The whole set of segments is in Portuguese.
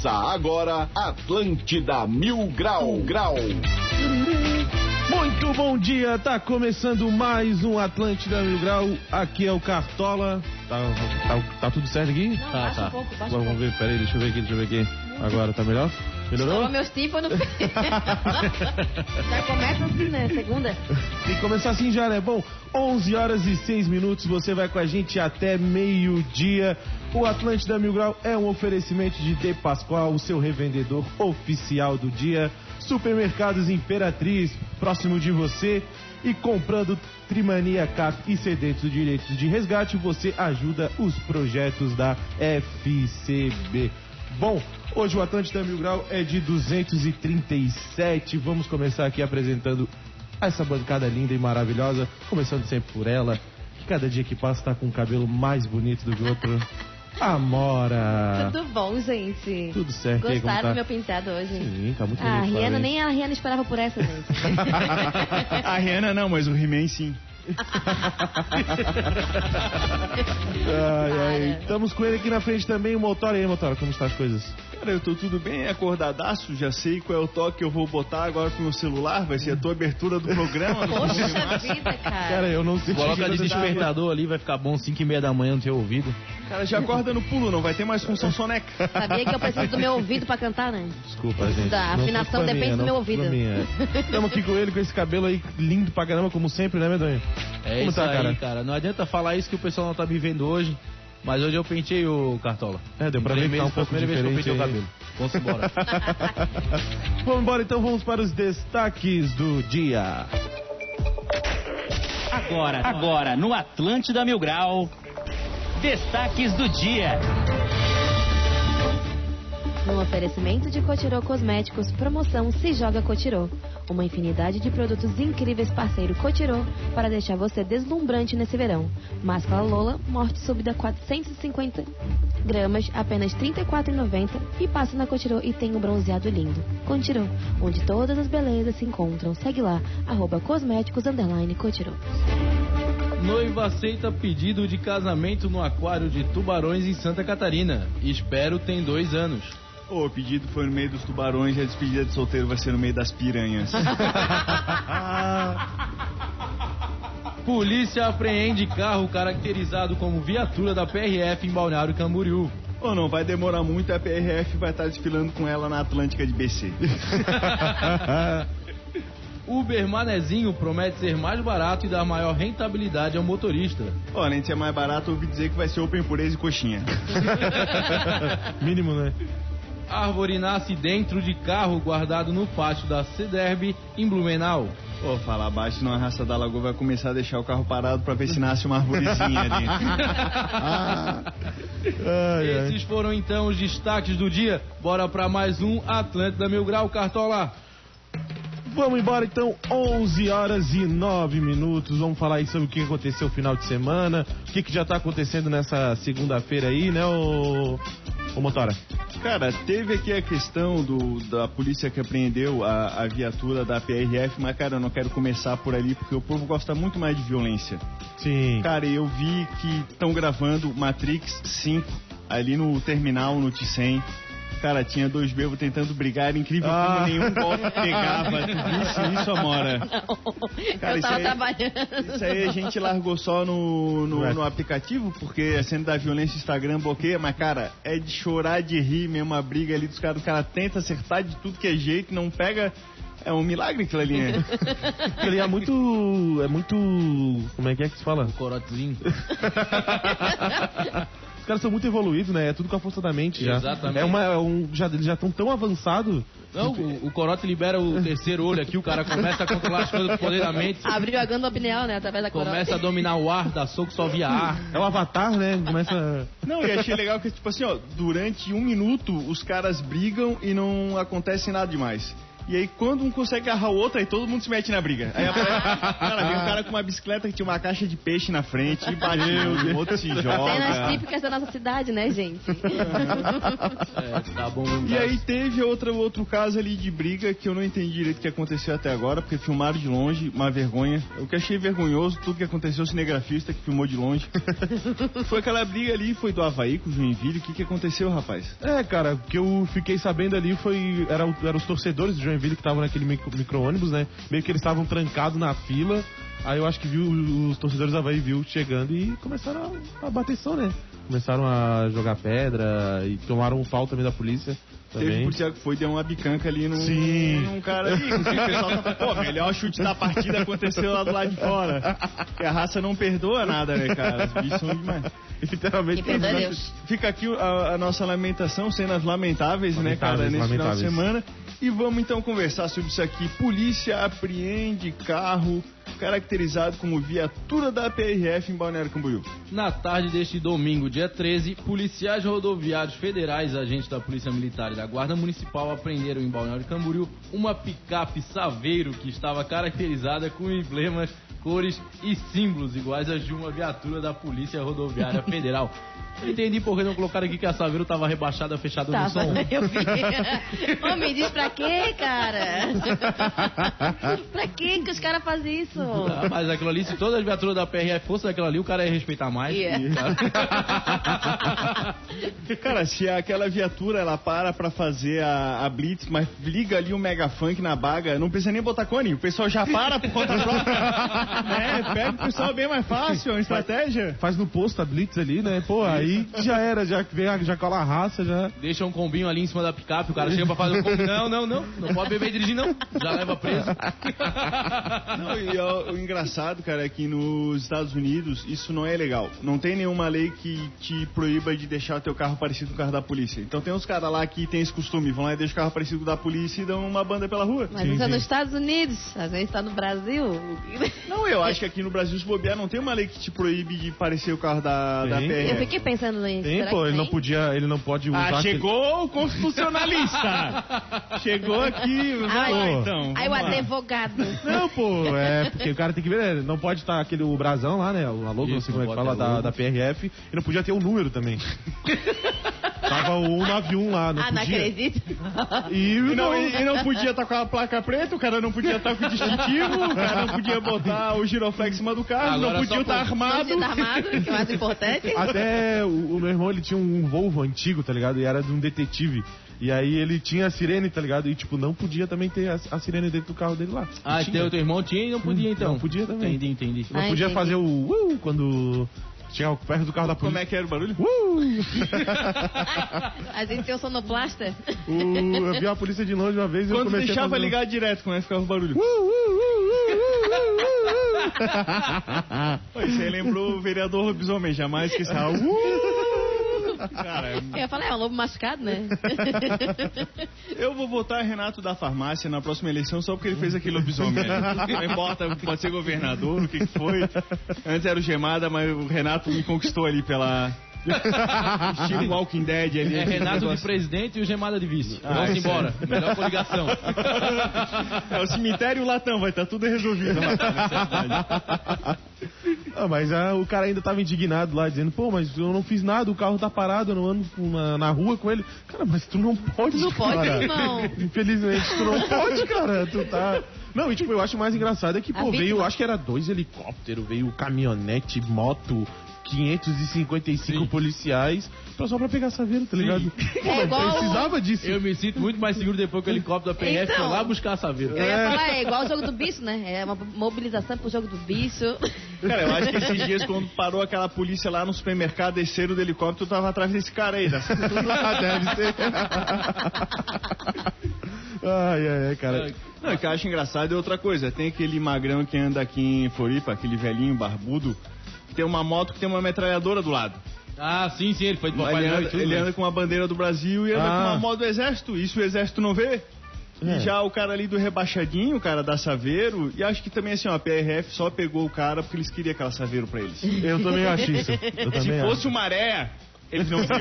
Começa agora Atlântida Mil Grau Grau. Muito bom dia, tá começando mais um Atlântida Mil Grau. Aqui é o Cartola. Tá, tá, tá tudo certo aqui? Não, tá, tá. um pouco, um Vamos pouco. ver, peraí, deixa eu ver aqui, deixa eu ver aqui. Agora tá melhor? Melhorou? Toma meus tímpanos. Já começa assim, né? Segunda. Tem que começar assim já, né? Bom, 11 horas e 6 minutos, você vai com a gente até meio-dia. O Atlântida Mil Grau é um oferecimento de De Pascoal, o seu revendedor oficial do dia. Supermercados Imperatriz, próximo de você. E comprando Trimania Cap e sedentos direitos de resgate, você ajuda os projetos da FCB. Bom, hoje o Atlântida Mil Grau é de 237. Vamos começar aqui apresentando essa bancada linda e maravilhosa, começando sempre por ela, que cada dia que passa tá com um cabelo mais bonito do que o outro. Amora! Tudo bom, gente? Tudo certo, e aí, como Gostaram tá? do meu penteado hoje? Sim, tá muito Ah, a bonito. Rihanna, parabéns. nem a Rihanna esperava por essa, gente. A Rihanna não, mas o He-Man sim. Ai, ai. Estamos com ele aqui na frente também, o Motora. E aí, Motora, como estão as coisas? Cara, eu tô tudo bem, acordadaço, já sei qual é o toque que eu vou botar agora pro meu celular, vai ser a tua abertura do programa. Poxa vida, cara. Cara, eu não sei Coloca de despertador ali, vai ficar bom 5 e meia da manhã no teu ouvido. Cara, já acorda no pulo, não vai ter mais função soneca. Sabia que eu preciso do meu ouvido pra cantar, né? Desculpa, gente. Da afinação depende do não meu ouvido. minha. Estamos aqui com ele, com esse cabelo aí lindo pra caramba, como sempre, né, Medonho? É Como isso tá, aí, cara? cara? Não adianta falar isso que o pessoal não tá me vendo hoje. Mas hoje eu pentei o Cartola. É, deu pra Em ver que tá um pouco primeira vez que eu diferente pentei o cabelo. Vamos embora. Vamos embora então, vamos para os destaques do dia. Agora, agora, no Atlântida Mil Grau, destaques do dia. No oferecimento de Cotirô Cosméticos, promoção Se Joga Cotirô. Uma infinidade de produtos incríveis parceiro Cotirô para deixar você deslumbrante nesse verão. Máscara Lola, morte súbita 450 gramas, apenas R$ 34,90 e passa na Cotirô e tem um bronzeado lindo. Cotirô, onde todas as belezas se encontram. Segue lá, arroba cosméticos, underline Cotirô. Noiva aceita pedido de casamento no aquário de tubarões em Santa Catarina. Espero tem dois anos. Ô, o pedido foi no meio dos tubarões e a despedida de solteiro vai ser no meio das piranhas. Polícia apreende carro caracterizado como viatura da PRF em Balneário Camboriú. Ou não, vai demorar muito, a PRF vai estar desfilando com ela na Atlântica de BC. Uber Manezinho promete ser mais barato e dar maior rentabilidade ao motorista. Além de ser mais barato, eu ouvi dizer que vai ser open pureza e coxinha. Mínimo, né? Árvore nasce dentro de carro guardado no pátio da Cederb em Blumenau. Pô, falar baixo numa raça da lagoa vai começar a deixar o carro parado pra ver se nasce uma arvorezinha ali. Ai, ai. Esses foram então os destaques do dia. Bora pra mais um Atlântida Mil Grau Cartola. Vamos embora então, 11 horas e 9 minutos. Vamos falar aí sobre o que aconteceu no final de semana, o que, que já tá acontecendo nessa segunda-feira aí, né, ô, ô Motora? Cara, teve aqui a questão do, da polícia que apreendeu a, a viatura da PRF, mas cara, eu não quero começar por ali porque o povo gosta muito mais de violência. Sim. Cara, eu vi que estão gravando Matrix 5 ali no terminal, no T100. Cara, tinha dois bebos tentando brigar, era incrível Ah. como nenhum golpe pegava. Tu visse isso, Amora? Cara, eu isso tava aí- trabalhando. Isso aí a gente largou só no, no, no aplicativo, porque a cena da violência o Instagram bloqueia, mas cara, é de chorar de rir mesmo a briga ali dos caras. O cara tenta acertar de tudo que é jeito, não pega. É um milagre aquilo ali? Ele é muito. É muito. Como é que é que se fala? Corotezinho. Os caras são muito evoluídos, né? É tudo com a força da mente já. Exatamente. É uma, é um, já, eles já estão tão avançados. Não, o, o Corote libera o terceiro olho aqui, o cara começa a controlar as coisas com poder da mente. Abriu a glândula pineal, né? Através da coroa. Começa a dominar o ar, dá soco só via ar. É o avatar, né? Começa. Não, e achei legal que, tipo assim, ó, durante um minuto os caras brigam e não acontece nada demais. E aí, quando um consegue agarrar o outro, aí todo mundo se mete na briga. Aí aparece, cara, vem um cara com uma bicicleta que tinha uma caixa de peixe na frente, e bateu, o outro se Cenas joga. típicas da nossa cidade, né, gente? É, tá bom. E aí teve outra, outro caso ali de briga que eu não entendi direito o que aconteceu até agora, porque filmaram de longe, uma vergonha. O que achei vergonhoso, tudo que aconteceu, o cinegrafista que filmou de longe. foi aquela briga ali, foi do Havaí com o Joinville, o que, que aconteceu, rapaz? É, cara, o que eu fiquei sabendo ali foi. Era, os torcedores do Joinville que estavam naquele micro- micro-ônibus, né? Meio que eles estavam trancados na fila. Aí eu acho que viu os torcedores da Havaí viu chegando e começaram a, a bateção, né? Começaram a jogar pedra e tomaram um pau também da polícia. Teve um Também. policial que foi, deu uma bicanca ali num, Sim. num cara ali. O pessoal tá pô, melhor chute da partida aconteceu lá do lado de fora. Porque a raça não perdoa nada, né, cara? Os bichos são demais. Literalmente. Que perdoa Deus. Fica aqui a, a nossa lamentação, cenas lamentáveis, né, cara, Lamentáveis, nesse final de lamentáveis. semana. E vamos então conversar sobre isso aqui. Polícia apreende carro caracterizado como viatura da PRF em Balneário Camboriú. Na tarde deste domingo, dia 13, policiais rodoviários federais, agentes da Polícia Militar e da Guarda Municipal apreenderam em Balneário Camboriú uma picape Saveiro que estava caracterizada com emblemas, cores e símbolos iguais às de uma viatura da Polícia Rodoviária Federal. Eu entendi por que não colocaram aqui que a Saveiro estava rebaixada, fechada no Tava, som. eu vi. Ô, me diz pra quê, cara? pra que que os caras fazem isso? Ah, mas aquilo ali, se todas as viaturas da PRF fossem aquilo ali, o cara ia respeitar mais. Yeah. Cara, se aquela viatura ela para pra fazer a, a blitz, mas liga ali o mega funk na baga, não precisa nem botar cone, o pessoal já para por conta própria. É, pega o pessoal bem mais fácil, é uma estratégia. Faz no posto a Blitz ali, né? Pô, aí já era, já vem já cola a raça, já. Deixa um combinho ali em cima da picape, o cara chega pra fazer o combinho. Não, não, não, não pode beber e dirigir, não. Já leva preso. Não, e ó, o engraçado, cara, é que nos Estados Unidos isso não é legal. Não tem nenhuma lei que te proíba de deixar o teu carro parecido com o carro da polícia. Então tem uns caras lá que tem esse costume, vão lá e deixam o carro parecido com o da polícia e dão uma banda pela rua. Mas Sim, isso é sim. nos Estados Unidos, a gente tá no Brasil. Não, eu acho que aqui no Brasil, se bobear, não tem uma lei que te proíbe de parecer o carro da, da. PRF. Eu fiquei pensando nisso. Tem, será pô, que ele não podia, ele não pode usar. Ah, aquele- chegou o constitucionalista! chegou aqui, vamos lá Ai, então. Aí o vamos lá. advogado. Não, pô, é porque o cara tem que ver, né? Não pode estar aquele o brasão lá, né? A logo, não Isso, sei como é que não fala, ter da, logo. da PRF. E não podia ter o número também. Tava o 191 lá, não ah, não podia. acredito. E, E não, não, e, e não podia estar com a placa preta, o cara não podia estar com o distintivo, o cara não podia botar o giroflex em cima do carro, Agora não podia estar Não armado. podia estar armado, que é o mais importante. Até o, o meu irmão, ele tinha um Volvo antigo, tá ligado? E era de um detetive. E aí ele tinha a sirene, tá ligado? E, tipo, não podia também ter a, a sirene dentro do carro dele lá. Ah, teu, teu irmão tinha e não podia então. Não podia também. Entendi, entendi. Não Ah, podia entendi. fazer o uh, quando tinha perto do carro da polícia. Como é que era o barulho? Uh! A gente tem o sonoplasta. O- eu vi a polícia de longe uma vez e eu comecei deixava a fazer... um- ligar direto, como é que ficava o barulho? Uh, uh, uh, uh, uh, uh, uh. Isso aí lembrou o vereador Lobisomem, jamais que estava. Cara, Eu ia falar, é um lobo machucado, né? eu vou votar Renato da farmácia na próxima eleição só porque ele fez aquele lobisomem. Não importa, pode ser governador, o que que foi. Antes era o Gemada, mas o Renato me conquistou ali pela. Estilo Walking Dead ali. É Renato de presidente e o Gemada de vice. Ah, Vamos embora. Melhor coligação. É o cemitério e o latão, vai estar tudo resolvido lá. Ah, mas ah, o cara ainda tava indignado lá, dizendo, pô, mas eu não fiz nada, o carro tá parado, eu não ando na, na rua com ele. Cara, mas tu não pode, Não pode, cara. irmão. Infelizmente, tu não pode, cara. Tu tá... Não, e tipo, eu acho mais engraçado é que, A pô, veio, acho que era dois helicópteros, veio caminhonete, moto, 555 Sim. policiais, pra- só pra pegar Saveiro, tá ligado? Pô, É igual- precisava disso. Eu me sinto muito mais seguro depois que o helicóptero da PRF Então. foi lá buscar a Saveiro. Eu ia falar, é igual o jogo do bicho, né? É uma mobilização pro jogo do bicho. Cara, eu acho que esses dias, quando parou aquela polícia lá no supermercado, desceram do helicóptero, tava atrás desse cara aí. Da... Deve ser. ai, ai, ai, cara. Não, o que eu acho engraçado é outra coisa. Tem aquele magrão que anda aqui em Floripa, aquele velhinho barbudo, tem uma moto que tem uma metralhadora do lado. Ah, sim, sim, ele foi de Papai Ele Noel e anda, tudo. ele né? anda com uma bandeira do Brasil e anda Ah. com uma moto do exército. Isso o exército não vê. É. E já o cara ali do rebaixadinho, o cara da Saveiro, e acho que também assim, ó, a PRF só pegou o cara porque eles queriam aquela Saveiro pra eles. Eu também acho isso. Eu Se também fosse acho. o Maré, Eles não viram.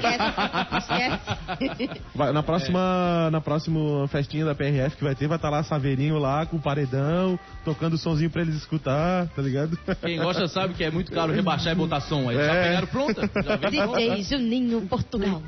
Esquece. Vai- na próxima, na próxima festinha da PRF que vai ter, vai estar lá Saveirinho lá com o paredão, tocando somzinho pra eles escutar, tá ligado? Quem gosta sabe que é muito caro rebaixar e botar som. Aí já É. pegaram pronta. Já vem pronta. DJ Juninho, Portugal.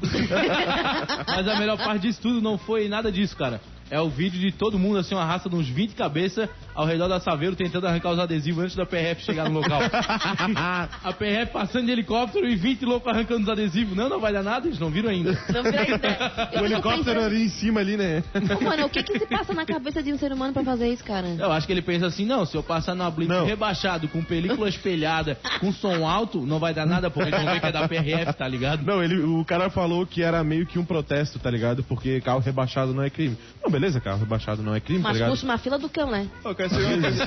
Mas a melhor parte disso tudo não foi nada disso, cara. É o vídeo de todo mundo, assim, uma raça de uns 20 cabeças ao redor da Saveiro tentando arrancar os adesivos antes da PRF chegar no local. a PRF passando de helicóptero e 20 loucos arrancando os adesivos. Não, não vai dar nada, eles não viram ainda. Não vira ainda. Eu O helicóptero pensando- ali em cima ali, né? Ô, Mano, o que que se passa na cabeça de um ser humano pra fazer isso, cara? Eu acho que ele pensa assim, não, se eu passar numa blitz Não. rebaixado, com película espelhada, com som alto, não vai dar nada, porque eles vão ver que é da PRF, tá ligado? Não, ele, o cara falou que era meio que um protesto, tá ligado? Porque carro rebaixado não é crime. Não, beleza, carro rebaixado não é crime, tá Mas ligado? puxa uma fila do cão, né? Ô, quer saber uma coisa?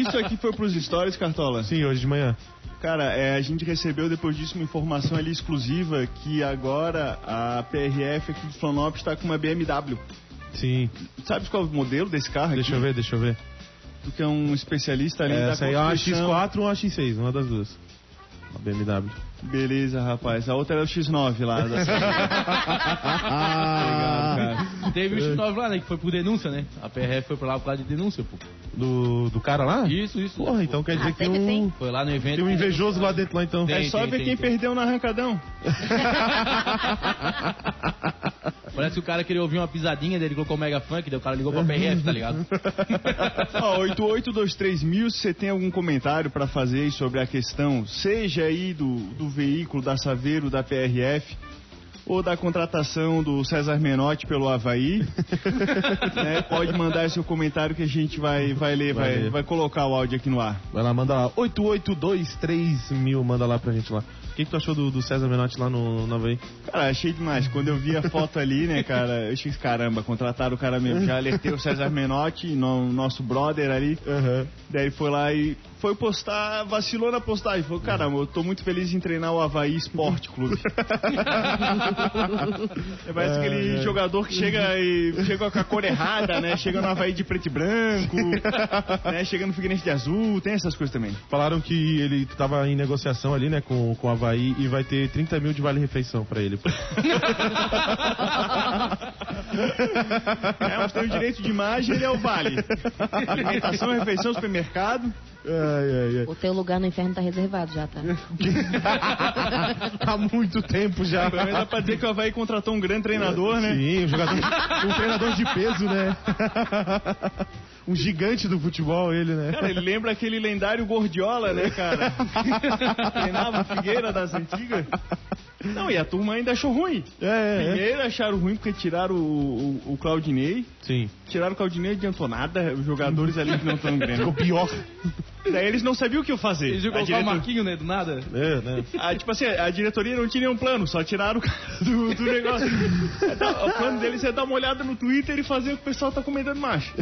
Isso aqui foi pros stories, Cartola? Sim, hoje de manhã. Cara, é, a gente recebeu depois disso uma informação ali exclusiva que agora a PRF aqui de Florianópolis está com uma BMW. Sim. Sabe qual é o modelo desse carro aqui? Deixa eu ver, deixa eu ver. Tu que é um especialista ali da Essa aí é uma construção. X4 ou uma X6, uma das duas. Uma BMW. Beleza, rapaz. A outra era o X9 lá. Da... Obrigado, cara. Teve o X9 lá, né, que foi por denúncia, né? A PRF foi pra lá por causa de denúncia, pô. Do, do cara lá? Isso, isso. Porra, então quer dizer Ah, que tem um, tem. Foi lá no evento. tem um invejoso lá dentro lá então. Tem. É só ver quem tem. perdeu no arrancadão. Parece que o cara queria ouvir uma pisadinha dele, colocou o Mega Funk, daí o cara ligou pra PRF, tá ligado? Ó, 8823 mil, se você tem algum comentário para fazer sobre a questão, seja aí do, do veículo da Saveiro, da PRF, ou da contratação do César Menotti pelo Havaí, né, pode mandar seu comentário que a gente vai, vai ler, Vai vai, vai colocar o áudio aqui no ar. Vai lá, manda lá. 8823 mil, manda lá pra gente lá. O que, que tu achou do, do César Menotti lá no, no Havaí? Cara, achei demais. Quando eu vi a foto ali, né, cara, eu achei, caramba, contrataram o cara mesmo. Já alertei o César Menotti, no- nosso brother ali. Aham. Daí foi lá e foi postar, vacilou na postagem. Falou, caramba, eu tô muito feliz em treinar o Havaí Esporte Clube. é, parece aquele ai. jogador que chega e chega com a cor errada, né? Chega no Havaí de preto e branco, né? Chega no Figueirense de azul, tem essas coisas também. Falaram que ele tava em negociação ali, né, com, com o Havaí e vai ter 30 mil de vale-refeição pra ele. É, mas tem o direito de imagem, ele é o vale. Alimentação, refeição, supermercado. ai, ai, O teu lugar no inferno tá reservado já, tá? ai. Há muito tempo já. Menos dá pra dizer que o Havaí contratou um grande treinador, né? Sim, um jogador, um treinador de peso, né? Um gigante do futebol, ele, né? Cara, ele lembra aquele lendário Gordiola, né, cara? Treinava o Figueira das antigas. Não, e a turma ainda achou ruim. É, é, é. Primeiro acharam ruim porque tiraram o, o, o Claudinei. Sim. Tiraram o Claudinei, não adiantou nada. Os jogadores ali que não estão Ficou grande. pior. Daí eles não sabiam o que fazer. Eles iam A colocar o diretor- Marquinho, né, do nada. É, né? Ah, tipo assim, a diretoria não tinha nenhum plano, só tiraram o cara do, do negócio. É dar- O plano deles é dar uma olhada no Twitter e fazer o que o pessoal tá comentando macho.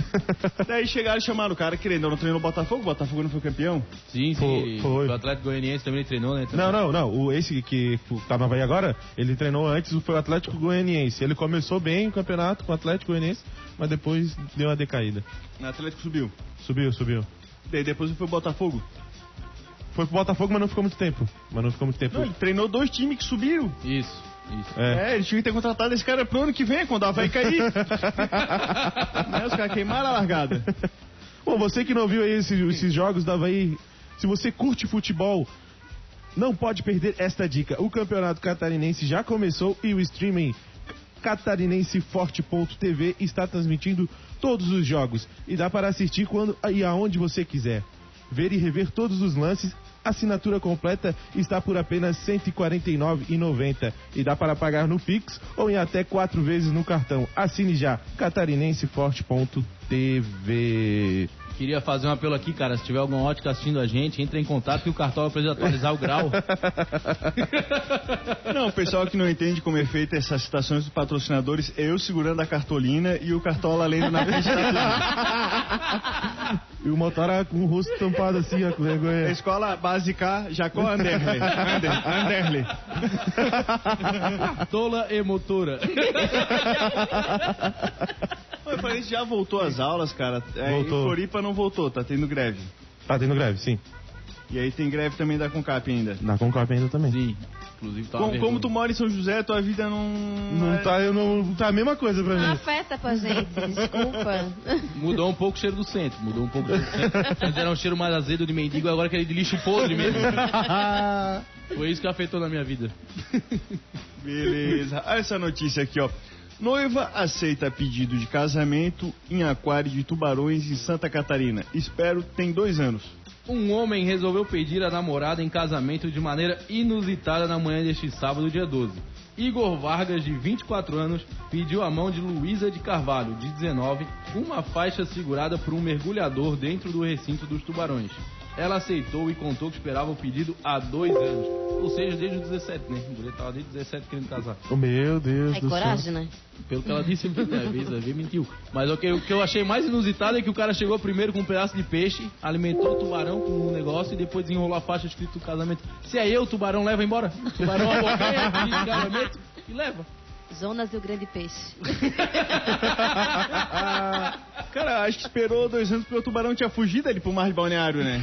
Daí chegaram e chamaram o cara, querendo, não treinou o Botafogo, o Botafogo não foi campeão. Sim, Foi- sim. foi. O Atlético Goianiense também treinou, né? Não, não, não. O, esse que tá Havaí agora, ele treinou antes, foi o Atlético Goianiense. Ele começou bem o campeonato com o Atlético Goianiense, mas depois deu uma decaída. O Atlético subiu. Subiu, subiu. Daí depois foi o Botafogo. Foi pro Botafogo, mas não ficou muito tempo. Mas não ficou muito tempo. Não, ele treinou dois times que subiram. Isso, isso. É. É, eles tinham que ter contratado esse cara pro ano que vem, quando a vai cair. né, os caras queimaram a largada. Bom, você que não viu aí esses, esses jogos da Havaí, se você curte futebol, não pode perder esta dica. O Campeonato Catarinense já começou e o streaming catarinenseforte.tv está transmitindo todos os jogos e dá para assistir quando e aonde você quiser. Ver e rever todos os lances. Assinatura completa está por apenas R$ 149,90 e dá para pagar no Pix ou em até quatro vezes no cartão. Assine já catarinenseforte.tv. Queria fazer um apelo aqui, cara. Se tiver alguma ótica assistindo a gente, entre em contato que o cartão precisa atualizar o grau. Não, o pessoal que não entende como é feita essas citações dos patrocinadores, eu segurando a cartolina e o Cartola lendo na frente da. E o Motora com o rosto tampado assim, ó, com vergonha. Escola Básica Jacó Anderle. Ander, Anderle. Tola e motora. Mas parece que já voltou às aulas, cara. É, Voltou. Em Floripa não voltou, tá tendo greve. Tá tendo greve, sim. E aí tem greve também da Concap ainda. Na Concop ainda também. Sim. Inclusive, tá Como, como tu mora em São José, tua vida não. Não tá, eu não, tá a mesma coisa pra Não mim. afeta com a gente, desculpa. Mudou um pouco o cheiro do centro. Mudou um pouco o cheiro do centro. Antes era um cheiro mais azedo de mendigo, agora aquele de lixo podre mesmo. Foi isso que afetou na minha vida. Beleza. Olha essa notícia aqui, ó. Noiva aceita pedido de casamento em aquário de tubarões em Santa Catarina. Espero tem dois anos. Um homem resolveu pedir a namorada em casamento de maneira inusitada na manhã deste sábado, dia 12. Igor Vargas, de 24 anos, pediu a mão de Luísa de Carvalho, de 19, uma faixa segurada por um mergulhador dentro do recinto dos tubarões. Ela aceitou e contou que esperava o pedido há dois anos. Ou seja, desde os 17, né? A mulher estava desde os 17 querendo casar. Oh, meu Deus É do coragem, né? Pelo que ela disse aqui, né? Às vezes, às vezes mentiu. Mas o que, o que eu achei mais inusitado é que o cara chegou primeiro com um pedaço de peixe, alimentou o tubarão com um negócio e depois desenrolou a faixa escrito casamento. Se é eu, o tubarão leva embora. O tubarão abocanha, de casamento e leva. Zonas e o grande peixe. Cara, acho que esperou dois anos porque o tubarão tinha fugido ali pro mar de balneário, né?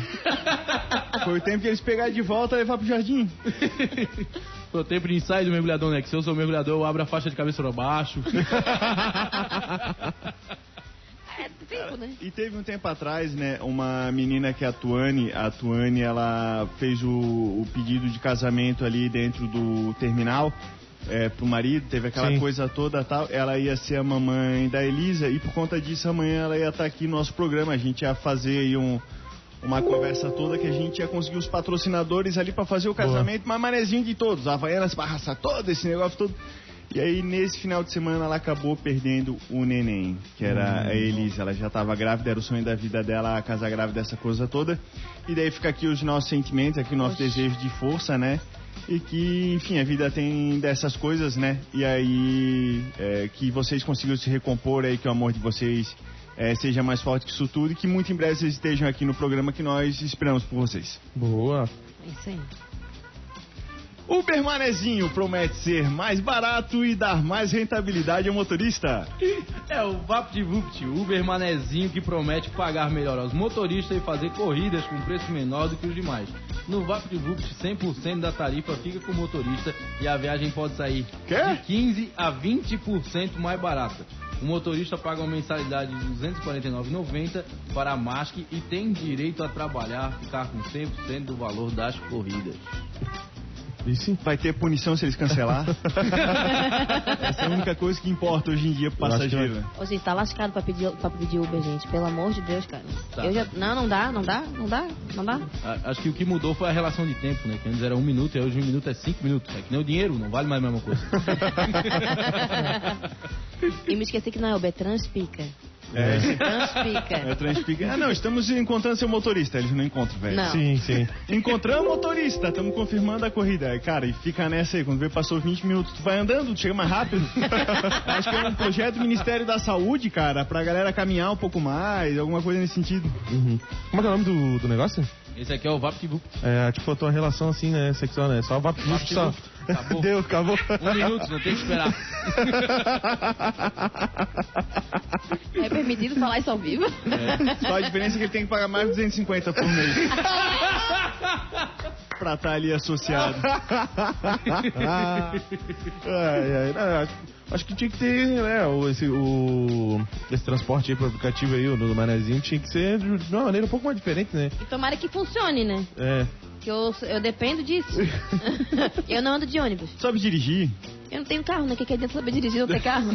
Foi o tempo que eles pegaram de volta e levar pro jardim. Foi o tempo de ensaio do mergulhador, né? Que se eu sou mergulhador, eu abro a faixa de cabeça pra baixo. É tempo, né? E teve um tempo atrás, né, uma menina que é a Tuane, a Tuane, ela fez o, o pedido de casamento ali dentro do terminal é, pro marido, teve aquela Sim. coisa toda tal, ela ia ser a mamãe da Elisa e por conta disso amanhã ela ia estar aqui no nosso programa, a gente ia fazer aí um uma conversa toda que a gente ia conseguir os patrocinadores ali pra fazer o casamento, mas manezinho de todos, a Havaianas barraça todo esse negócio todo. E aí, nesse final de semana, ela acabou perdendo o neném, que era a Elisa. Ela já estava grávida, era o sonho da vida dela, a casar grávida, essa coisa toda. E daí fica aqui os nossos sentimentos, aqui o nosso desejo de força, né? E que, enfim, a vida tem dessas coisas, né? E aí, é, que vocês consigam se recompor aí, que o amor de vocês é, seja mais forte que isso tudo. E que muito em breve vocês estejam aqui no programa que nós esperamos por vocês. Boa. É isso aí. Uber Manezinho promete ser mais barato e dar mais rentabilidade ao motorista. É o VaptVupt, o Uber Manezinho que promete pagar melhor aos motoristas e fazer corridas com preço menor do que os demais. No VaptVupt, 100% da tarifa fica com o motorista e a viagem pode sair Quê? de 15 a 20% mais barata. O motorista paga uma mensalidade de R$ 249,90 para a MASC e tem direito a trabalhar, ficar com 100% do valor das corridas. Isso Vai ter punição se eles cancelar? Essa é a única coisa que importa hoje em dia pro passageiro. Ô, gente, tá lascado pra pedir, pra pedir Uber, gente. Pelo amor de Deus, cara. Tá. Eu já... Não, não dá, não dá, não dá, não dá. A- Acho que o que mudou foi a relação de tempo, né? Que antes era um minuto e hoje um minuto é cinco minutos. É que nem o dinheiro, não vale mais a mesma coisa. e me esqueci que não é Uber, é Transpica. É, Transpica. é transpica. Ah, não, estamos encontrando seu motorista. Eles não encontram, velho. Não. Sim, sim. Encontramos o motorista, estamos confirmando a corrida. Cara, e fica nessa aí, quando vê passou 20 minutos, tu vai andando, tu chega mais rápido. Acho que é um projeto do Ministério da Saúde, cara, pra galera caminhar um pouco mais, alguma coisa nesse sentido. Uhum. Como é que é o nome do, do negócio? Esse aqui é o VaptVupt. É, tipo, a tua relação assim, né? Sexual, né? Só vapo só. Acabou. Deu, acabou. Um minuto, não tem que esperar. É permitido falar isso ao vivo? Só a diferença é que ele tem que pagar mais de 250 por mês. pra estar ali associado. ai, ai, não, acho, acho que tinha que ter, né, o, esse, o, esse transporte aí pro aplicativo aí, o do Manezinho, tinha que ser de uma maneira um pouco mais diferente, né? E tomara que funcione, né? É. Que eu, eu dependo disso. eu não ando de ônibus. Sabe dirigir? Eu não tenho carro, né? O que, que adianta saber dirigir não ter carro?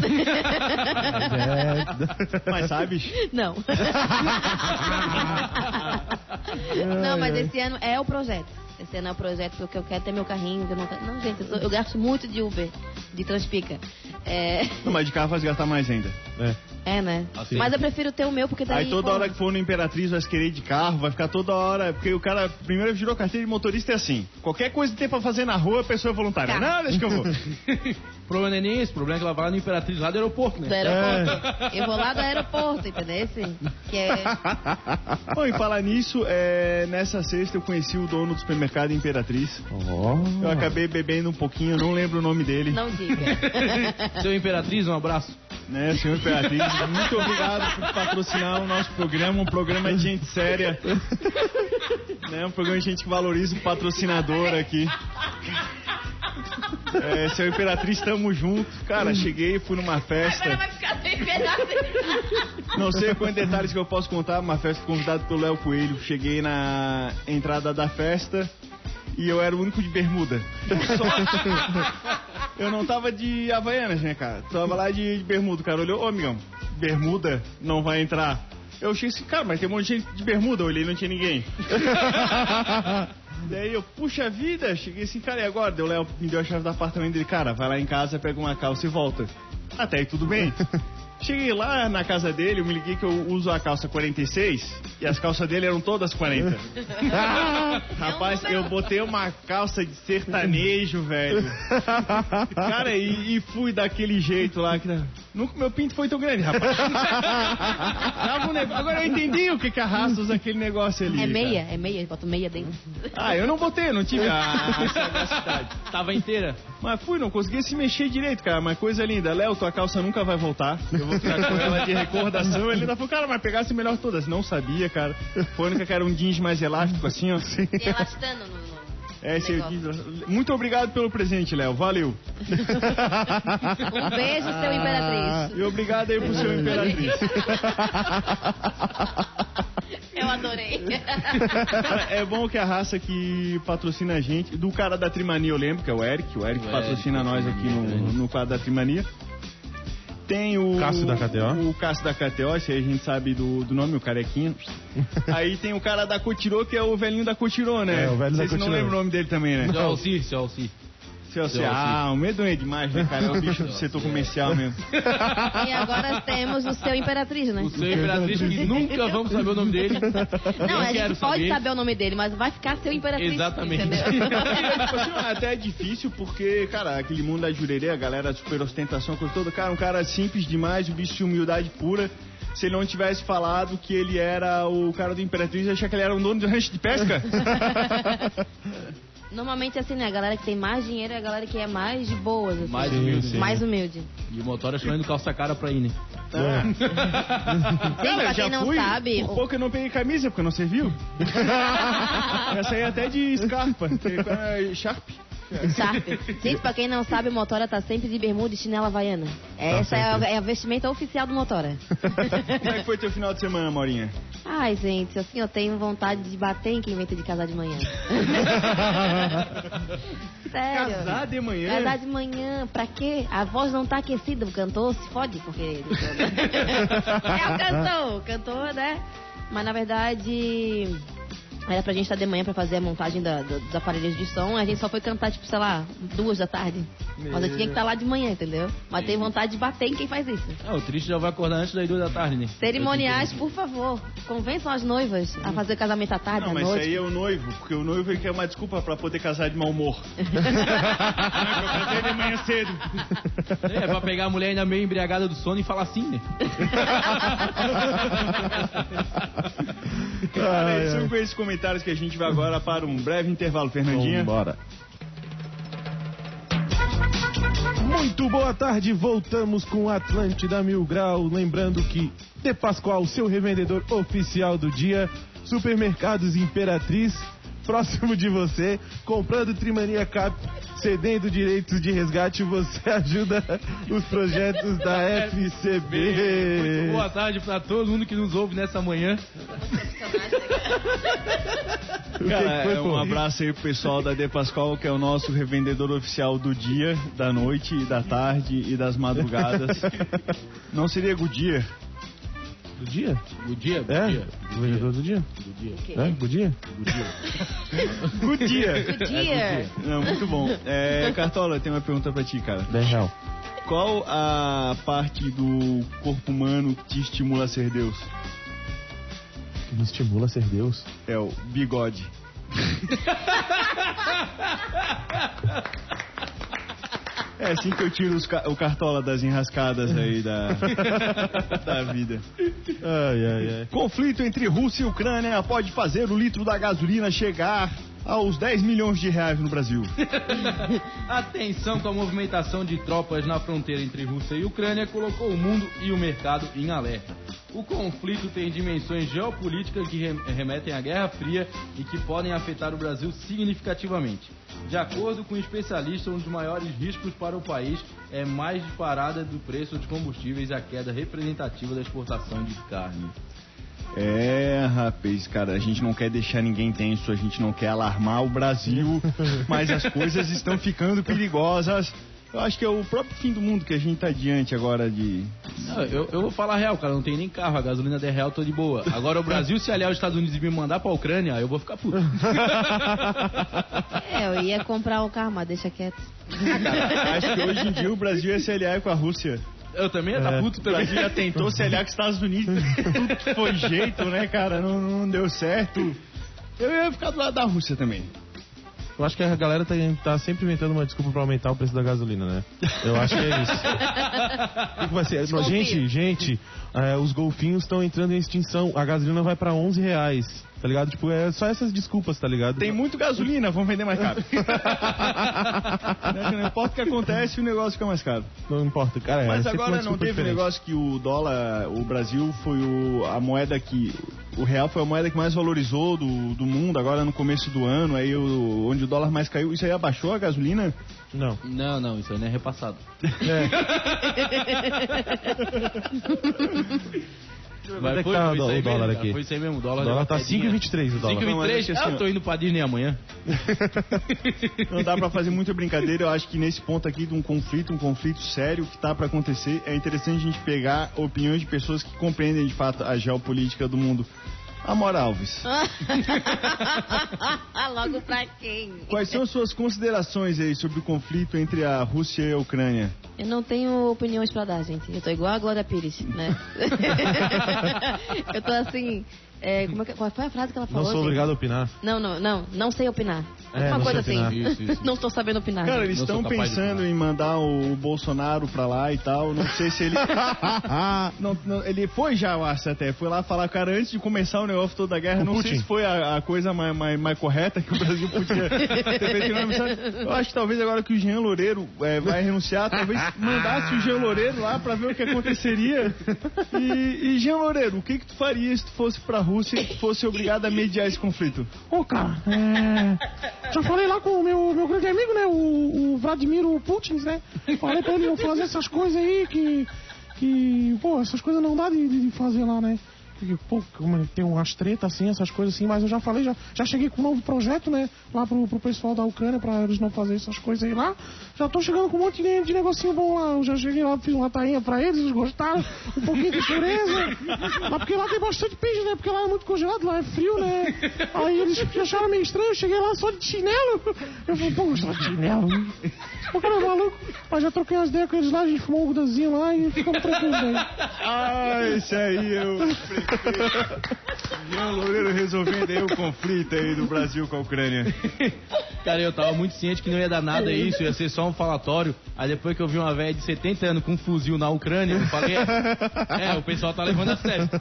é. Mas sabes? não. não, mas esse ano é o projeto. Esse ano é o projeto porque eu quero ter meu carrinho. Eu não, não, gente, eu, sou- eu gasto muito de Uber, de Transpica. É, Não, mas de carro faz gastar mais ainda. é. é né? Assim. Mas eu prefiro ter o meu porque daí. Aí toda pô, hora que for no Imperatriz vai se querer ir de carro, vai ficar toda hora. Porque o cara primeiro virou carteira de motorista é assim. Qualquer coisa que tem pra fazer na rua, a pessoa é voluntária. Tá. Não, deixa que eu vou. O problema não é nem esse, o problema é que ela vai lá no Imperatriz lá do aeroporto, Do né? aeroporto. Eu vou lá do aeroporto, entendeu? Que é. Bom, e falar nisso, é, nessa sexta eu conheci o dono do supermercado Imperatriz. Ó. Eu acabei bebendo um pouquinho, eu não lembro o nome dele. Não diga. Seu Imperatriz, um abraço. Né, senhor Imperatriz, muito obrigado por patrocinar o nosso programa, um programa de gente séria. Né, um programa de gente que valoriza o patrocinador aqui. É, seu Imperatriz, tamo junto. Cara, cheguei, fui numa festa. vai ficar sem pedaço. Não sei quantos detalhes que eu posso contar, uma festa convidado pelo Léo Coelho. Cheguei na entrada da festa e eu era o único de bermuda. Só- Eu não tava de Havaianas, né, cara? Tava lá de, de bermuda. O cara olhou, ô amigão, bermuda não vai entrar. Eu achei assim, cara, mas tem um monte de gente de bermuda. Eu olhei não tinha ninguém. Daí eu, puxa vida, cheguei assim, cara, e agora? Deu Léo me deu a chave do apartamento dele, cara, vai lá em casa, pega uma calça e volta. Até aí tudo bem. Cheguei lá na casa dele, eu me liguei que eu uso a calça 46 e as calças dele eram todas 40. Rapaz, eu botei uma calça de sertanejo, velho. Cara, e, e fui daquele jeito lá. Que... Nunca meu pinto foi tão grande, rapaz. Tava um negócio- Agora eu entendi o que que arrasta usa aquele negócio ali. É cara. meia, é meia, bota meia dentro. Ah, eu não botei, não tive a, a sagacidade. Tava inteira. Mas fui, não conseguia se mexer direito, cara. Mas coisa linda. Léo, tua calça nunca vai voltar. Eu vou ficar com ela de recordação. Ele ainda falou, cara, mas pegasse melhor todas. Não sabia, cara. Foi a única que era um jeans mais elástico, assim, ó. E elastando no... no... É, esse é o negócio. jeans. Muito obrigado pelo presente, Léo. Valeu. Um beijo, seu Imperatriz. E obrigado aí pro seu Imperatriz. Eu adorei. Cara, é bom que a raça que patrocina a gente, do cara da Trimania eu lembro, que é o Eric, o Eric O patrocina Eric, nós aqui no, no quadro da Trimania. Tem o. Cássio da KTO. O Cássio da KTO, esse aí a gente sabe do, do nome, o carequinha. aí tem o cara da Cotirô, que é o velhinho da Cotirô, né? É, o velho da Vocês não Cotirô. lembram o nome dele também, né? Seu Alci, seu Alci. Seu ah, o medo é demais, né, cara? É o bicho do setor comercial mesmo. E agora temos o seu Imperatriz, né? O seu Imperatriz, que nunca vamos saber o nome dele. Não, a gente pode saber. saber o nome dele, mas vai ficar seu Imperatriz. Exatamente. Até é difícil porque, cara, aquele mundo da jurerê, a galera de super ostentação, coisa toda, cara, um cara simples demais, um bicho de humildade pura. Se ele não tivesse falado que ele era o cara do Imperatriz, eu ia achar que ele era um dono de rancho de pesca. Normalmente assim, né? A galera que tem mais dinheiro é a galera que é mais de boas, assim. Mais Sim, humilde. sim. Mais humilde. E o motora chamando calça cara pra ir, né? Sim, pra quem não fui, sabe, Por pouco eu não peguei camisa, porque não serviu. Essa aí até de Scarpa, que é Sharp. Sharp. Gente, pra quem não sabe, o Motora tá sempre de bermuda e chinela havaiana. Essa é a, é a vestimenta oficial do Motora. Como é que foi teu final de semana, Maurinha? Ai, gente, assim, eu tenho vontade de bater em quem inventa de casar de manhã. Sério. Casar de manhã? Casar de manhã, pra quê? A voz não tá aquecida, o cantor se fode, porque... é o cantor, o cantor, né? Mas, na verdade, era pra gente estar de manhã pra fazer a montagem da- do- dos aparelhos de som. A gente só foi cantar, tipo, sei lá, duas da tarde. Mas eu tinha que estar lá de manhã, entendeu? Mas tenho vontade de bater em quem faz isso. Ah, o triste já vai acordar antes das duas da tarde, né? Cerimoniais, por favor, convençam as noivas a fazer o casamento à tarde, Não, à mas isso aí é o noivo, porque o noivo ele quer uma desculpa pra poder casar de mau humor. eu casei de manhã cedo. É, pra pegar a mulher ainda meio embriagada do sono e falar assim, né? Cara, são ai. com esses comentários que a gente vai agora para um breve intervalo, Fernandinha. Vambora. Muito boa tarde, voltamos com Atlântida Mil Grau. Lembrando que De Pascoal, seu revendedor oficial do dia, Supermercados Imperatriz, próximo de você, comprando Trimania Cap, cedendo direitos de resgate, você ajuda os projetos da FCB. Boa tarde pra todo mundo que nos ouve nessa manhã. Cara, que foi, é pô? um abraço aí pro pessoal da De Pascoal, que é o nosso revendedor oficial do dia, da noite, da tarde e das madrugadas. Não seria Goodyear? Do dia? O dia, o É? dia. O vendedor do dia? O dia. É? Do dia? Goodyear! Good year. Não, muito bom. É, Cartola, tem uma pergunta pra ti, cara. 10 real. Qual a parte do corpo humano que te estimula a ser Deus? Que me estimula a ser Deus. É o bigode. É assim que eu tiro ca- o cartola das enrascadas aí da, da vida. Ai, ai, ai. Conflito entre Rússia e Ucrânia pode fazer o litro da gasolina chegar aos 10 milhões de reais no Brasil. Atenção com a movimentação de tropas na fronteira entre Rússia e Ucrânia colocou o mundo e o mercado em alerta. O conflito tem dimensões geopolíticas que rem- remetem à Guerra Fria e que podem afetar o Brasil significativamente. De acordo com especialistas, um dos maiores riscos para o país é mais disparada do preço de combustíveis e a queda representativa da exportação de carne. É, rapaz, cara, a gente não quer deixar ninguém tenso, a gente não quer alarmar o Brasil, mas as coisas estão ficando perigosas. Eu acho que é o próprio fim do mundo que a gente tá diante agora de. Não, eu, eu vou falar a real, cara, não tem nem carro, a gasolina der real, tô de boa. Agora o Brasil se aliar aos Estados Unidos e me mandar pra Ucrânia, eu vou ficar puto. É, eu ia comprar o carro, mas deixa quieto. Acho que hoje em dia o Brasil ia se aliar com a Rússia. Eu também ia tá puto O também. Brasil já tentou se aliar com os Estados Unidos, tudo foi jeito, né, cara? Não, não deu certo. Eu ia ficar do lado da Rússia também. Eu acho que a galera tá, tá sempre inventando uma desculpa pra aumentar o preço da gasolina, né? Eu acho que é isso. O que que vai ser? Os golfinhos. Gente, gente, é, os golfinhos estão entrando em extinção. A gasolina vai pra 11 reais, tá ligado? Tipo, é só essas desculpas, tá ligado? Tem muito gasolina, vamos vender mais caro. não importa o que acontece, o negócio fica mais caro. Não importa, cara. é Mas agora não teve diferente. negócio que o dólar, o Brasil foi o, a moeda que. O real foi a moeda que mais valorizou do, do mundo agora no começo do ano, aí o, onde o dólar mais caiu. Isso aí abaixou a gasolina? Não. Não, não, isso aí não é repassado. Quanto é que tá o dólar aqui? Foi isso aí mesmo, o dólar, O dólar tá uma quedinha. 5,23 o dólar. Não, mas é 5,23? que Ah, assim, eu tô indo pra Disney amanhã. Não dá pra fazer muita brincadeira. Eu acho que nesse ponto aqui de um conflito, um conflito sério que tá pra acontecer, é interessante a gente pegar opiniões de pessoas que compreendem de fato a geopolítica do mundo. Amor Alves, Logo pra quem? quais são as suas considerações aí sobre o conflito entre a Rússia e a Ucrânia? Eu não tenho opiniões pra dar, gente. Eu tô igual a Glória Pires, né? eu tô assim. É, como é que- qual foi a frase que ela Não falou? sou gente? obrigado a opinar. Não, não, não. Não sei opinar. É, Uma não coisa sei assim. Isso, isso. Não estou sabendo opinar. Cara, eles Não sou estão pensando em mandar o Bolsonaro pra lá e tal. Não sei se ele. Não, não, ele foi já, eu acho até. Foi lá falar, cara, antes de começar o negócio toda a guerra. O não sei Putin. se foi a, a coisa mais, mais, mais correta que o Brasil podia ter feito. Eu acho que talvez agora que o Jean Loureiro é, vai renunciar, talvez mandasse o Jean Loureiro lá pra ver o que aconteceria. E, e Jean Loureiro, o que, que tu faria se tu fosse pra Rússia fosse obrigado a mediar esse conflito? Ô, cara, é... já falei lá com o meu, meu grande amigo, né? O, o Vladimir Putin, né? Falei pra ele não fazer essas coisas aí que. que. pô, essas coisas não dá de, de fazer lá, né? Porque, pô, como é, tem umas tretas assim, essas coisas assim, mas eu já falei, já, já cheguei com um novo projeto, né? Lá pro, pro pessoal da Ucrânia, pra eles não fazerem essas coisas aí lá. Já tô chegando com um monte de, de negocinho bom lá. Eu já cheguei lá, fiz uma tainha pra eles, eles gostaram. Um pouquinho de pureza. Mas porque lá tem bastante peixe, né? Porque lá é muito congelado, lá é frio, né? Aí eles acharam meio estranho, eu cheguei lá só de chinelo. Eu falei, pô, só de chinelo. O cara é maluco. Mas já troquei umas ideias com eles lá, a gente fumou um gudazinho lá e ficamos tranquilos aí. Ah, esse aí eu Jean Loureiro resolvendo aí o conflito aí do Brasil com a Ucrânia. Cara, eu tava muito ciente que não ia dar nada isso, ia ser só um falatório. Aí depois que eu vi uma velha de 70 anos com um fuzil na Ucrânia, eu falei, é, é, o pessoal tá levando a sério.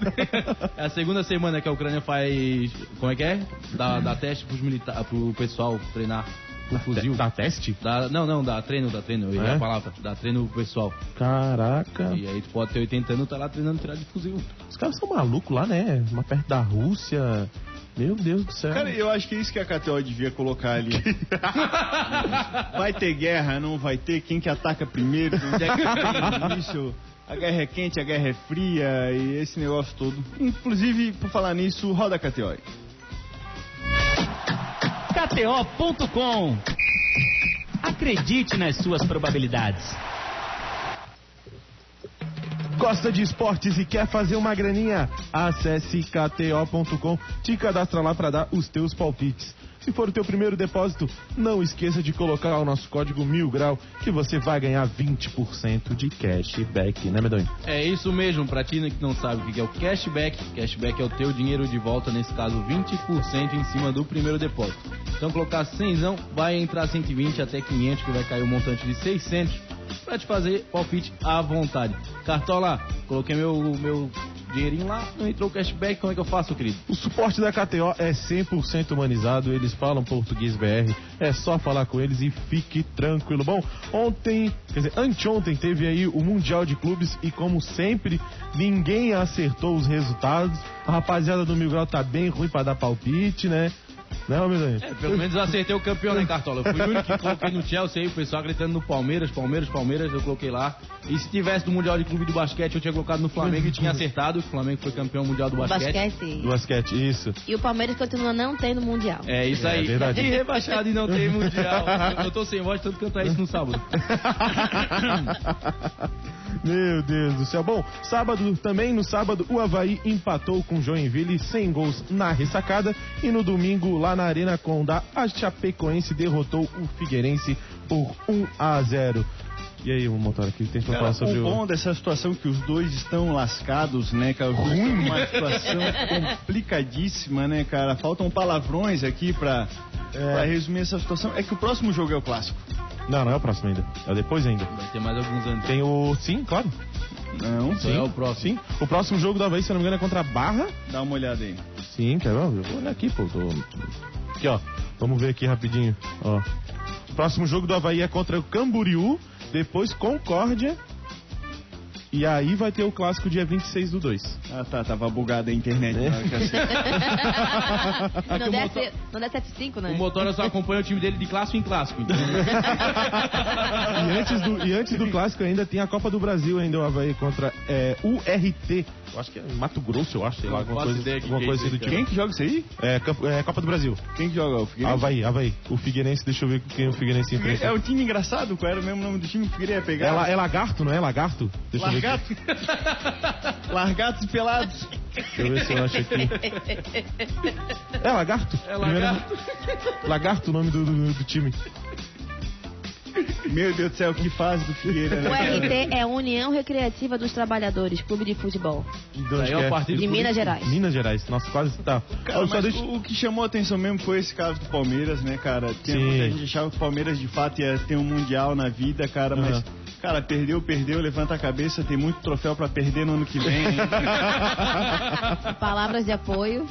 É a segunda semana que a Ucrânia faz, como é que é? Dá, dá teste pros milita pro pessoal treinar com fuzil. Dá teste? Dá, não, não, dá treino, dá treino, eu errei É? a palavra. Dá treino pro pessoal. Caraca. E aí tu pode ter 80 anos, tá lá treinando tirar de fuzil. Os caras são malucos lá, né? Uma perto da Rússia. Meu Deus do céu. Cara, eu acho que é isso que a KTO devia colocar ali. Vai ter guerra, não vai ter? Quem que ataca primeiro? Onde é que tem o início? A guerra é quente, a guerra é fria e esse negócio todo. Inclusive, por falar nisso, roda a KTO. KTO.com. Acredite nas suas probabilidades. Gosta de esportes e quer fazer uma graninha? Acesse kto.com, te cadastra lá para dar os teus palpites. Se for o teu primeiro depósito, não esqueça de colocar o nosso código mil grau que você vai ganhar 20% de cashback, né, Medonho? É isso mesmo, pra ti que não sabe o que é o cashback, cashback é o teu dinheiro de volta, nesse caso 20% em cima do primeiro depósito. Então colocar 100, vai entrar 120 até 500, que vai cair um montante de 600 pra te fazer palpite à vontade. Cartola, coloquei meu, meu dinheirinho lá, não entrou cashback, como é que eu faço, querido? O suporte da KTO é 100% humanizado, eles falam português BR, é só falar com eles e fique tranquilo. Bom, ontem, quer dizer, anteontem teve aí o Mundial de Clubes e como sempre, ninguém acertou os resultados. A rapaziada do Mil Grau tá bem ruim pra dar palpite, né? Não, meu Deus. É, pelo menos eu acertei o campeão, né, Cartola? Eu fui o único que coloquei no Chelsea aí, o pessoal gritando no Palmeiras, Palmeiras, Palmeiras, eu coloquei lá. E se tivesse no Mundial de Clube de Basquete, eu tinha colocado no Flamengo e tinha acertado. O Flamengo foi campeão mundial do basquete. Basquete. Do basquete, isso. E o Palmeiras continua não tendo mundial. É isso É aí. verdade. E rebaixado e não tem mundial. Eu, eu tô sem voz, tanto cantar isso no sábado. Meu Deus do céu. Bom, sábado também, no sábado, o Havaí empatou com o Joinville sem gols na ressacada. E no domingo, lá na Arena Condá, a Chapecoense derrotou o Figueirense por 1 a 0. E aí, o motor aqui tem que falar sobre o o. bom dessa situação é que os dois estão lascados, né, cara? Os dois estão numa situação complicadíssima, né, cara? Faltam palavrões aqui pra, pra resumir essa situação. É que o próximo jogo é o clássico. Não, não é o próximo ainda. É depois ainda. Vai ter mais alguns anos. Tem o. Sim, claro. Não, Só é o próximo. Sim. O próximo jogo do Havaí, se não me engano, é contra a Barra. dá uma olhada aí. Sim, quer ver? Eu vou olhar aqui, pô. Tô... Aqui, ó. Vamos ver aqui rapidinho. Ó. Próximo jogo do Havaí é contra o Camboriú, depois Concórdia. E aí vai ter o clássico dia 26 do 2. Ah, tá, tava bugada a internet. É. não, o deve motor- ser, não deve ser F5, né? O Motora só acompanha o time dele de clássico em clássico. Então, E antes, do, e antes do clássico ainda tem a Copa do Brasil ainda, o Havaí contra é, URT. Eu acho que é Mato Grosso, eu acho, sei lá, Não alguma coisa, ideia alguma que é coisa assim do tipo. Quem que joga isso aí? É, é, Copa do Brasil. Quem que joga? O Figueirense? Havaí, Havaí. O Figueirense, deixa eu ver quem o Figueirense enfrenta. É um time engraçado, qual era o mesmo nome do time que eu queria pegar? É, é Lagarto, não é? Lagarto? Deixa eu ver Largatos e pelados. Deixa eu ver se eu acho aqui. É Lagarto. É Primeiro- Lagarto. Lagarto, o nome do, do- do time. Meu Deus do céu, que fase do Figueira, O né? cara? RT é União Recreativa dos Trabalhadores, Clube de Futebol. De onde Aí é o partido De Minas Gerais. Minas Gerais. Nossa, quase tá. Cara, Olha, mas deixa- o, o que chamou a atenção mesmo foi esse caso do Palmeiras, né, cara? Tinha Sim. muita gente achava que o Palmeiras de fato ia ter um mundial na vida, cara, mas, Aham. Cara, perdeu, perdeu, levanta a cabeça, tem muito troféu pra perder no ano que vem. Palavras de apoio.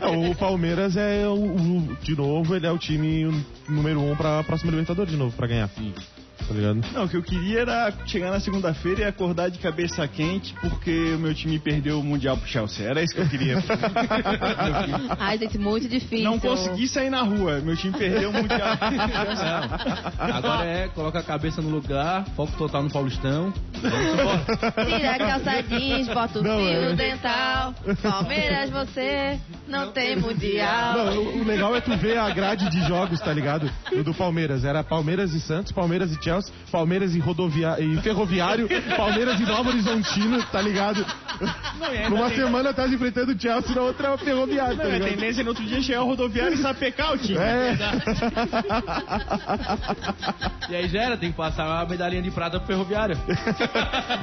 É, o Palmeiras é o, o- de novo, ele é o time número um pra próxima Libertadores de novo, pra ganhar. Tá ligado? Não, o que eu queria era chegar na segunda-feira e acordar de cabeça quente porque o meu time perdeu o Mundial pro Chelsea. Era isso que eu queria. Ai, gente, muito difícil. Não consegui sair na rua, meu time perdeu o Mundial. Não. Agora é, coloca a cabeça no lugar, foco total no Paulistão. Tira a calça jeans, bota o Não, fio é. dental. Palmeiras, você não tem mundial. Não, o, o legal é tu ver a grade de jogos, tá ligado? Do, do Palmeiras. Era Palmeiras e Santos, Palmeiras e Chelsea, Palmeiras e, rodovia... e Ferroviário, Palmeiras e Nova Horizontino, tá ligado? Numa semana tá enfrentando o Chelsea, na outra é o Ferroviário, tá Não, a ligado? tendência no outro dia chegar o rodoviário e sapecar o time. É. E aí já era, tem que passar a medalhinha de prata pro ferroviário.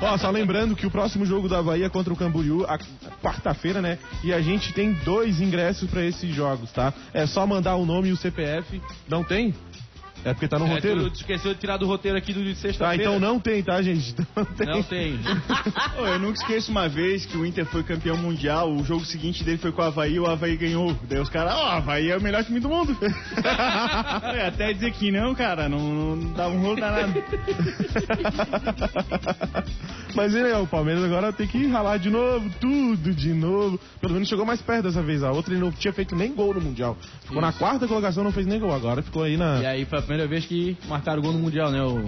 Ó, só lembrando que o próximo jogo da Bahia contra o Camboriú, a quarta-feira, né? E a gente tem dois ingressos pra esses jogos, tá? É só mandar o nome e o CPF. Não tem? É porque tá no É, roteiro? tu esqueceu de tirar do roteiro aqui do de Tá, sexta-feira. então não tem, tá, gente? Não tem. Não tem. Ô, eu nunca esqueço uma vez que o Inter foi campeão mundial, o jogo seguinte dele foi com o Havaí, o Havaí ganhou. Daí os caras, ó, o Havaí é o melhor time do mundo. É, até dizer que não, cara, não, não dá um rolo danado. Mas é, o Palmeiras agora tem que ralar de novo, tudo de novo. Pelo menos chegou mais perto dessa vez. A outra ele não tinha feito nem gol no Mundial. Ficou na quarta colocação, não fez nem gol. Agora ficou aí na. E aí foi a primeira vez que marcaram gol no Mundial, né? O...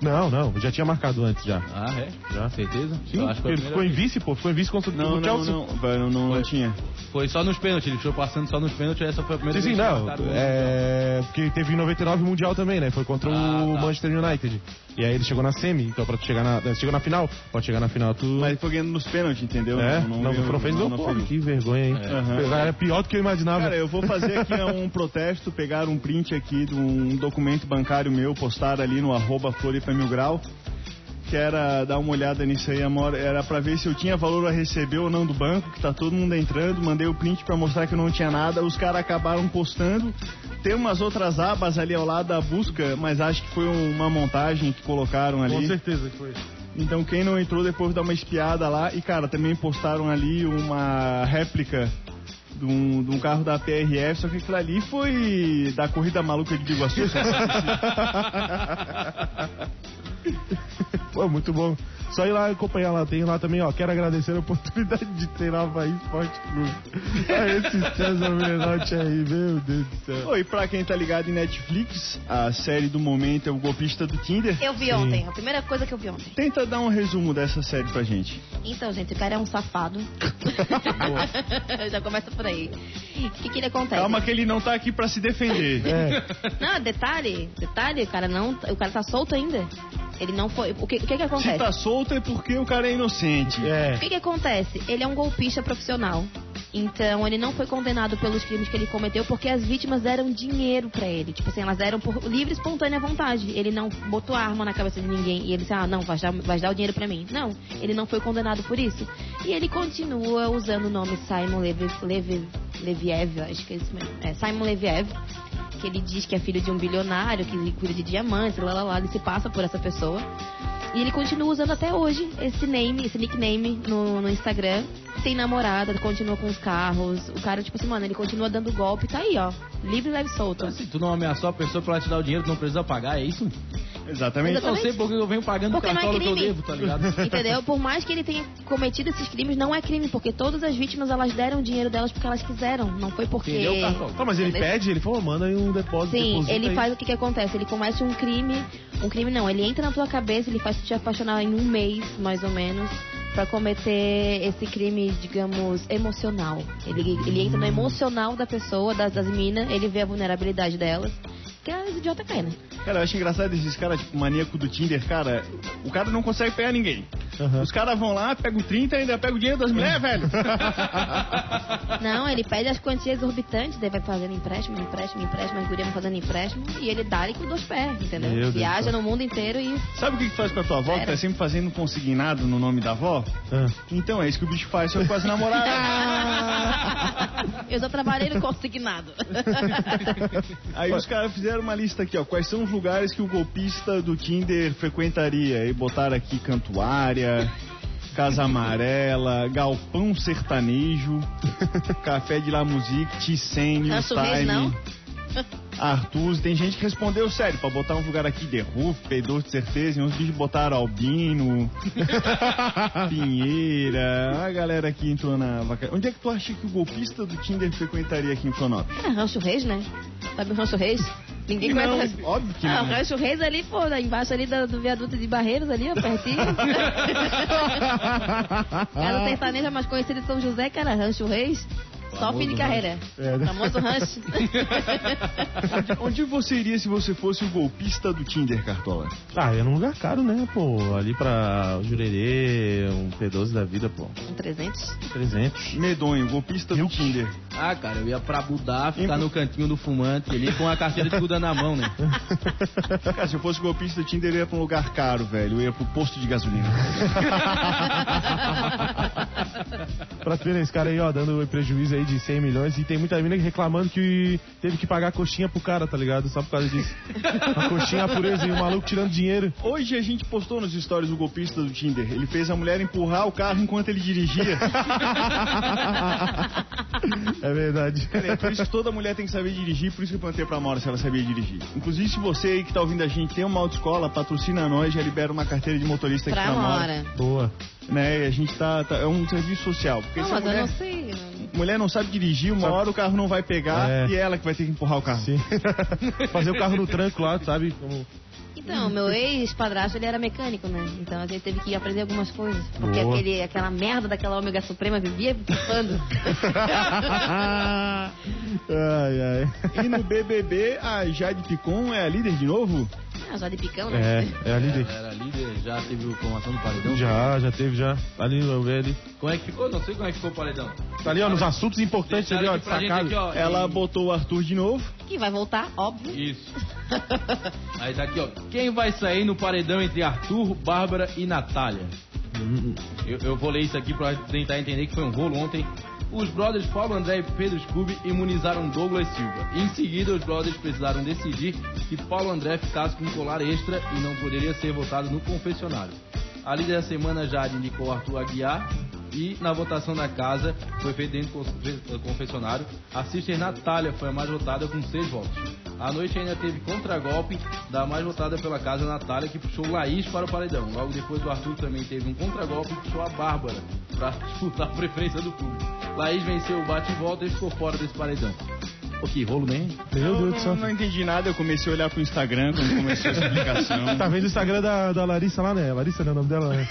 Não, não, já tinha marcado antes já. Ah, é? Já. Certeza? Sim, Eu acho que foi a ele ficou em vice, pô. Ficou em vice contra Não, o não, Chelsea. não, não, não, não tinha. Foi só nos pênaltis, ele foi passando só nos pênaltis, essa foi a primeira Sim, sim, vez que não. É. Porque teve em 99 Mundial também, né? Foi contra Ah, o tá. Manchester United. E aí ele chegou na semi, então pra tu chegar na. Chegou na final, pode chegar na final, tu. Mas foi ganhando nos pênaltis, entendeu? é, não, não, veio- fez gol, não pô, fez. que vergonha, hein? Aham. Era pior do que eu imaginava. Cara, eu vou fazer aqui um protesto, pegar um print aqui de um documento bancário meu, postar ali no arroba Floripa Mil Grau, que era dar uma olhada nisso aí, amor, era pra ver se eu tinha valor a receber ou não do banco, que tá todo mundo entrando, mandei o print pra mostrar que eu não tinha nada, os caras acabaram postando, tem umas outras abas ali ao lado da busca, mas acho que foi uma montagem que colocaram Com ali. certeza que foi. Então quem não entrou depois dá uma espiada lá. E cara, também postaram ali uma réplica de um, de um carro da PRF, só que aquilo ali foi da corrida maluca de Biguaçu. Pô, muito bom. Só ir lá acompanhar lá. Tem lá também, ó. Quero agradecer a oportunidade de treinar o Havaí Esporte Clube. Ah, esse César Menotti aí, meu Deus do céu. Oi, pra quem tá ligado em Netflix, a série do momento é o golpista do Tinder. Eu vi ontem, a primeira coisa que eu vi ontem. Tenta dar um resumo dessa série pra gente. Então, gente, o cara é um safado. Já começa por aí. O que que ele acontece? Calma que ele não tá aqui pra se defender. É, Não, detalhe, detalhe, o cara não, o cara tá solto ainda. Ele não foi. O que, o que que Se acontece? tá solto é porque o cara é inocente. é. O que que acontece? Ele é um golpista profissional. Então, ele não foi condenado pelos crimes que ele cometeu porque as vítimas deram dinheiro pra ele. Tipo assim, elas deram por livre e espontânea vontade. Ele não botou arma na cabeça de ninguém e ele disse, ah, não, vai dar, vai dar o dinheiro pra mim. Não, ele não foi condenado por isso. E ele continua usando o nome Simon Levi, Levi, Leviev, acho que é isso mesmo. É, Simon Leviev. Que ele diz que é filho de um bilionário, que cuida de diamantes, lá, lá, lá, ele se passa por essa pessoa. E ele continua usando até hoje esse name, esse nickname no, no Instagram. Tem namorada, continua com os carros. O cara, tipo assim, mano, ele continua dando golpe, tá aí, ó. Livre, leve, solto. Então, se tu não ameaçou a pessoa pra ela te dar o dinheiro, tu não precisa pagar, é isso? Exatamente. Eu não sei porque eu venho pagando o Porque não é cartola que eu crime. devo, tá ligado? Entendeu? Por mais que ele tenha cometido esses crimes, não é crime, porque todas as vítimas elas deram o dinheiro delas porque elas quiseram. Não foi porque. Entendeu, Cartola? Tá, mas ele Entendeu? pede, ele falou, manda aí um depósito. Sim, ele aí. faz o que que acontece? Ele comete um crime, um crime não, ele entra na tua cabeça, ele faz te apaixonar em um mês, mais ou menos, pra cometer esse crime, digamos, emocional. Ele, ele entra no emocional da pessoa, das, das minas, ele vê a vulnerabilidade delas, que as idiotas caem, né? Cara, eu acho engraçado esses caras, tipo, maníaco do Tinder, cara. O cara não consegue pegar ninguém. Aham. Os caras vão lá, pegam o 30 e ainda pegam o dinheiro das mulheres, velho. Não, ele pede as quantias exorbitantes, daí vai fazendo empréstimo, empréstimo, empréstimo, as gurias vão fazendo empréstimo, e ele dá ali com dois pés, entendeu? Meu Deus Viaja céu. no mundo inteiro e Sabe o que, que faz pra tua avó, que Era. tá sempre fazendo consignado no nome da avó? Ah. Então é isso que o bicho faz, só com as namoradas. eu sou trabalheiro consignado. Aí os caras fizeram uma lista aqui, ó. Quais são os lugares que o golpista do Tinder frequentaria? E botaram aqui Cantuária, Casa Amarela, Galpão Sertanejo, Café de La Musique, Ticene, Rancho Reis, não? Arthur. Tem gente que respondeu sério, pra botar um lugar aqui, The Roof, P2 de certeza, e uns bichos botaram Albino, Pinheira. A galera aqui entrou na vaca. Onde é que tu acha que o golpista do Tinder frequentaria aqui em Florianópolis? Cara, Rancho Reis, né? Sabe o Rancho Reis? Ninguém Não, conhece. óbvio que ah, não. o Rancho Reis ali, pô, lá embaixo ali do, do viaduto de Barreiros ali, ó, pertinho. Era o sertanejo mais conhecido de São José, era Rancho Reis. Só fim de carreira. É? Famoso rancho. Onde você iria se você fosse o golpista do Tinder, Cartola? Ah, é num lugar caro, né, pô? Ali pra o Jurerê, um P12 da vida, pô. Um 300. 300. Medonho, golpista do Tinder. Ah, cara, eu ia pra Budá, ficar no cantinho do fumante ali com a carteira de Buda na mão, né? Cara, se eu fosse golpista do Tinder, eu ia pra um lugar caro, velho. Eu ia pro posto de gasolina. pra ver, né, esse cara aí, ó, dando prejuízo aí de 100 milhões e tem muita mina reclamando que teve que pagar a coxinha pro cara, tá ligado? Só por causa disso. a coxinha, a pureza e o maluco tirando dinheiro. Hoje a gente postou nos stories o golpista do Tinder. Ele fez a mulher empurrar o carro enquanto ele dirigia. É verdade. É por isso que toda mulher tem que saber dirigir, por isso que eu perguntei pra Maura se ela sabia dirigir. Inclusive, se você aí que tá ouvindo a gente tem uma autoescola, patrocina nós, já libera uma carteira de motorista aqui Pra pra Maura. Mora. Boa. Né? E a gente tá, tá- É um serviço social. Porque Não, se a mas eu mulher, não sei. mulher não sabe dirigir, uma Sabe- hora o carro não vai pegar É. e é ela que vai ter que empurrar o carro. Sim. Fazer o carro no tranco lá, sabe? Como... Então, meu ex-padrasto, ele era mecânico, né? Então a gente teve que aprender algumas coisas. Porque Boa. aquele, aquela merda daquela ômega suprema vivia pifando. ai, ai. E no BBB, a Jade Picon é a líder de novo? Ah, já de picão, né? É, é a líder. Era líder, já teve formação do paredão? Já, já teve, já. Ali, eu vi ali. Como é que ficou? Não sei como é que ficou o paredão. Tá ali, ó, nos assuntos importantes ali, ó, destacado. aqui, ó. Ela e- botou o Arthur de novo. Que vai voltar, óbvio. Isso. Aí tá aqui, ó. Quem vai sair no paredão entre Arthur, Bárbara e Natália? Eu, eu vou ler isso aqui pra tentar entender que foi um rolo ontem. Os brothers Paulo André e Pedro Scooby imunizaram Douglas Silva. Em seguida, os brothers precisaram decidir que Paulo André ficasse com um colar extra e não poderia ser votado no confessionário. A líder da semana já indicou Arthur Aguiar. E na votação da casa, foi feito dentro do confessionário, a sister Natália foi a mais votada com seis votos. À noite ainda teve contragolpe da mais votada pela casa, Natália, que puxou Laís para o paredão. Logo depois o Arthur também teve um contragolpe e puxou a Bárbara para disputar a preferência do público. Laís venceu o bate e volta e ficou fora desse paredão. Pô, que rolo, né? Meu Eu Deus do não, céu. não entendi nada, eu comecei a olhar pro Instagram quando começou essa explicação. Tá vendo o Instagram da, da Larissa lá, né? Larissa não é o nome dela, né?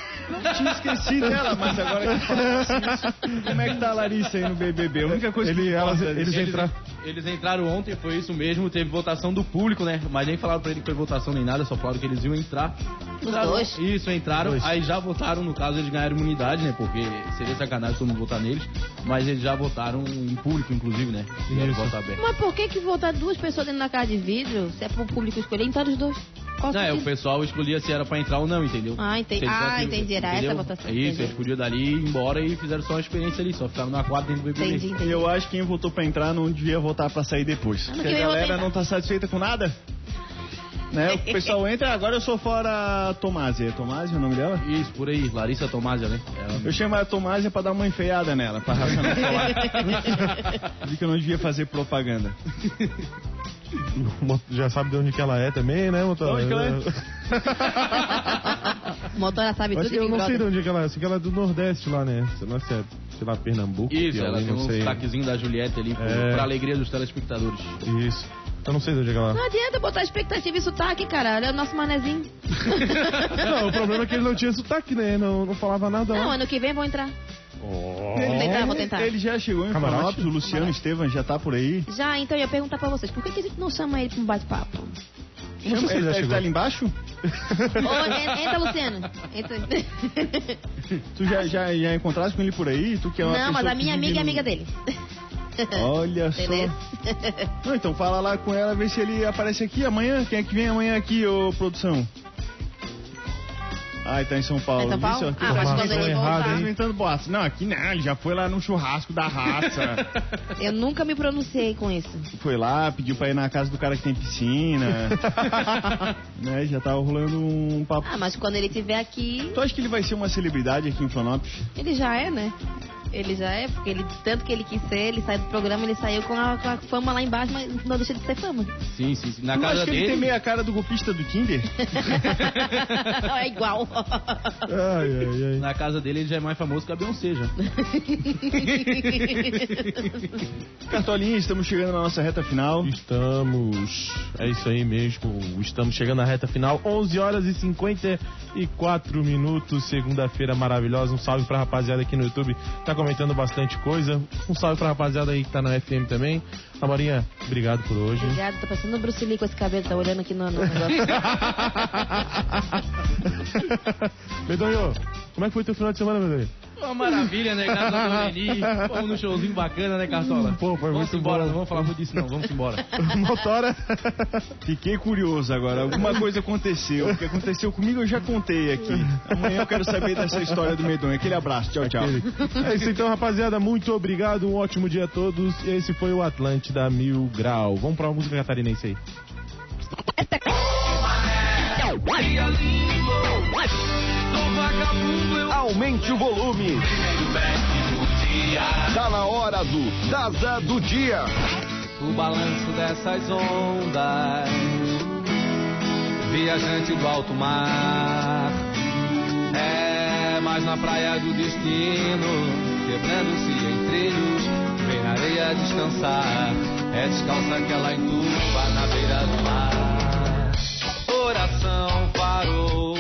Tinha esquecido dela, mas agora que falasse isso, como é que tá a Larissa aí no BBB? A única coisa Ele, que elas, importa eles desse- entraram. Eles entraram ontem, foi isso mesmo, teve votação do público, né? Mas nem falaram pra ele que foi votação nem nada, só falaram que eles iam entrar. Entraram- dois? Isso, entraram, Dois. aí já votaram, no caso eles ganharam imunidade, né? Porque seria sacanagem todo mundo votar neles, mas eles já votaram em público, inclusive, né? E Isso. voto aberto. Mas por que que votar duas pessoas dentro da casa de vidro? Se é pro público escolher, então os dois. Qual Não, é, o pessoal escolhia se era pra entrar ou não, entendeu? Ah, entendi. Ah, entendi, era essa entendeu? a votação, É isso, entendi. eles podiam dali ir embora e fizeram só uma experiência ali, só ficaram na quadra dentro do BBB. Entendi, entendi. Eu acho que quem votou pra entrar não devia votar pra sair depois. Ano Porque que a galera não tá satisfeita com nada. Né? O pessoal entra, agora eu sou fora Tomásia. É Tomásia o nome dela? Isso, por aí, Larissa Tomásia, né? Ela- Eu chamo a Tomásia pra dar uma enfeiada nela, pra não falar. Vi que eu não devia fazer propaganda. Já sabe de onde que ela é também, né, motor? De onde que ela é? O motora sabe Acho tudo que eu não sei de onde que ela é. Sei que ela é do Nordeste lá, né? Se é, sei lá, Pernambuco, Isso, ela tem não um destaquezinho da Juliette ali, É. pra alegria dos telespectadores. Isso. Eu não sei de onde que ela Não adianta botar expectativa e sotaque, cara. Olha o nosso manezinho. Não, o problema é que ele não tinha sotaque, né? Não, não falava nada Não, lá. ano que vem vão entrar. Oh. Vou tentar, vou tentar. Ele já chegou em Camarote? O Luciano Estevam já tá por aí. Já, então eu ia perguntar pra vocês, por que, que a gente não chama ele pra um bate-papo? Não sei se ele ele estar ali embaixo? Ô, en- entra, Luciano. Entra. Tu já, já, já encontraste com ele por aí? Tu que é uma Não, mas a minha amiga é amiga dele. Olha só. Não, então fala lá com ela, vê se ele aparece aqui amanhã. Quem é que vem amanhã aqui, ô produção? Ah, ele tá em São Paulo. Tá em São Paulo? Seu- Ah, mas Informação quando ele voltar... hein? inventando boatos. Não, aqui não, ele já foi lá no churrasco da raça. Eu nunca me pronunciei com isso. foi lá, pediu pra ir na casa do cara que tem piscina. né, já tava rolando um papo. Ah, mas quando ele estiver aqui, Tu acha que ele vai ser uma celebridade aqui em Florianópolis? ele já é, né? Ele já é, porque ele, tanto que ele quis ser, ele saiu do programa, ele saiu com a, com a fama lá embaixo, mas não deixa de ser fama. Sim, sim, sim. Na casa acha que ele dele. tem meio a cara do golpista do Tinder? é igual. Ai, ai, ai. Na casa dele ele já é mais famoso que a Beyoncé já. Cartolinha, estamos chegando na nossa reta final. Estamos. É isso aí mesmo. Estamos chegando na reta final. 11 horas e 54 minutos. Segunda-feira maravilhosa. Um salve pra rapaziada aqui no YouTube. Tá comentando bastante coisa. Um salve pra rapaziada aí que tá na FM também. Amorinha, obrigado por hoje. Obrigada, tô passando o Bruce Lee com esse cabelo, tá olhando aqui no, no negócio. Medonho, como é que foi teu final de semana, Medonho? Uma maravilha, né? Graças a Deus, Leni. Vamos num showzinho bacana, né, Cartola? Pô, foi vamos muito embora, bom. não vamos falar muito disso não, vamos embora. Motora. Fiquei curioso agora. Alguma coisa aconteceu. O que aconteceu comigo eu já contei aqui. Amanhã eu quero saber dessa história do Medonho. Aquele abraço. Tchau, tchau. É isso então, rapaziada. Muito obrigado. Um ótimo dia a todos. Esse foi o Atlântida Mil Grau. Vamos pra uma música catarinense aí. Aumente o volume. Tá na hora do Daza do Dia. o balanço dessas ondas, viajante do alto mar. É mais na praia do destino, quebrando-se em trilhos, vem na areia descansar. É descalça que ela entuba na beira do mar. Oração parou,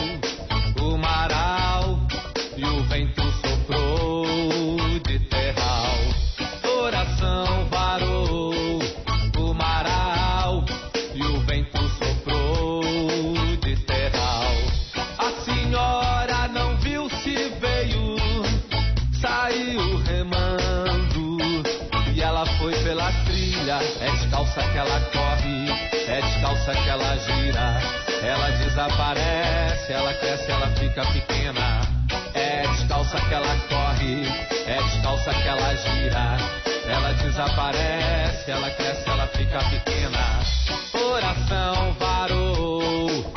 descalça que ela gira. Ela desaparece, ela cresce, ela fica pequena. É descalça que ela corre, é descalça que ela gira. Ela desaparece, ela cresce, ela fica pequena. Oração varou,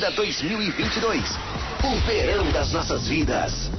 Atlântida 2022. O verão das nossas vidas.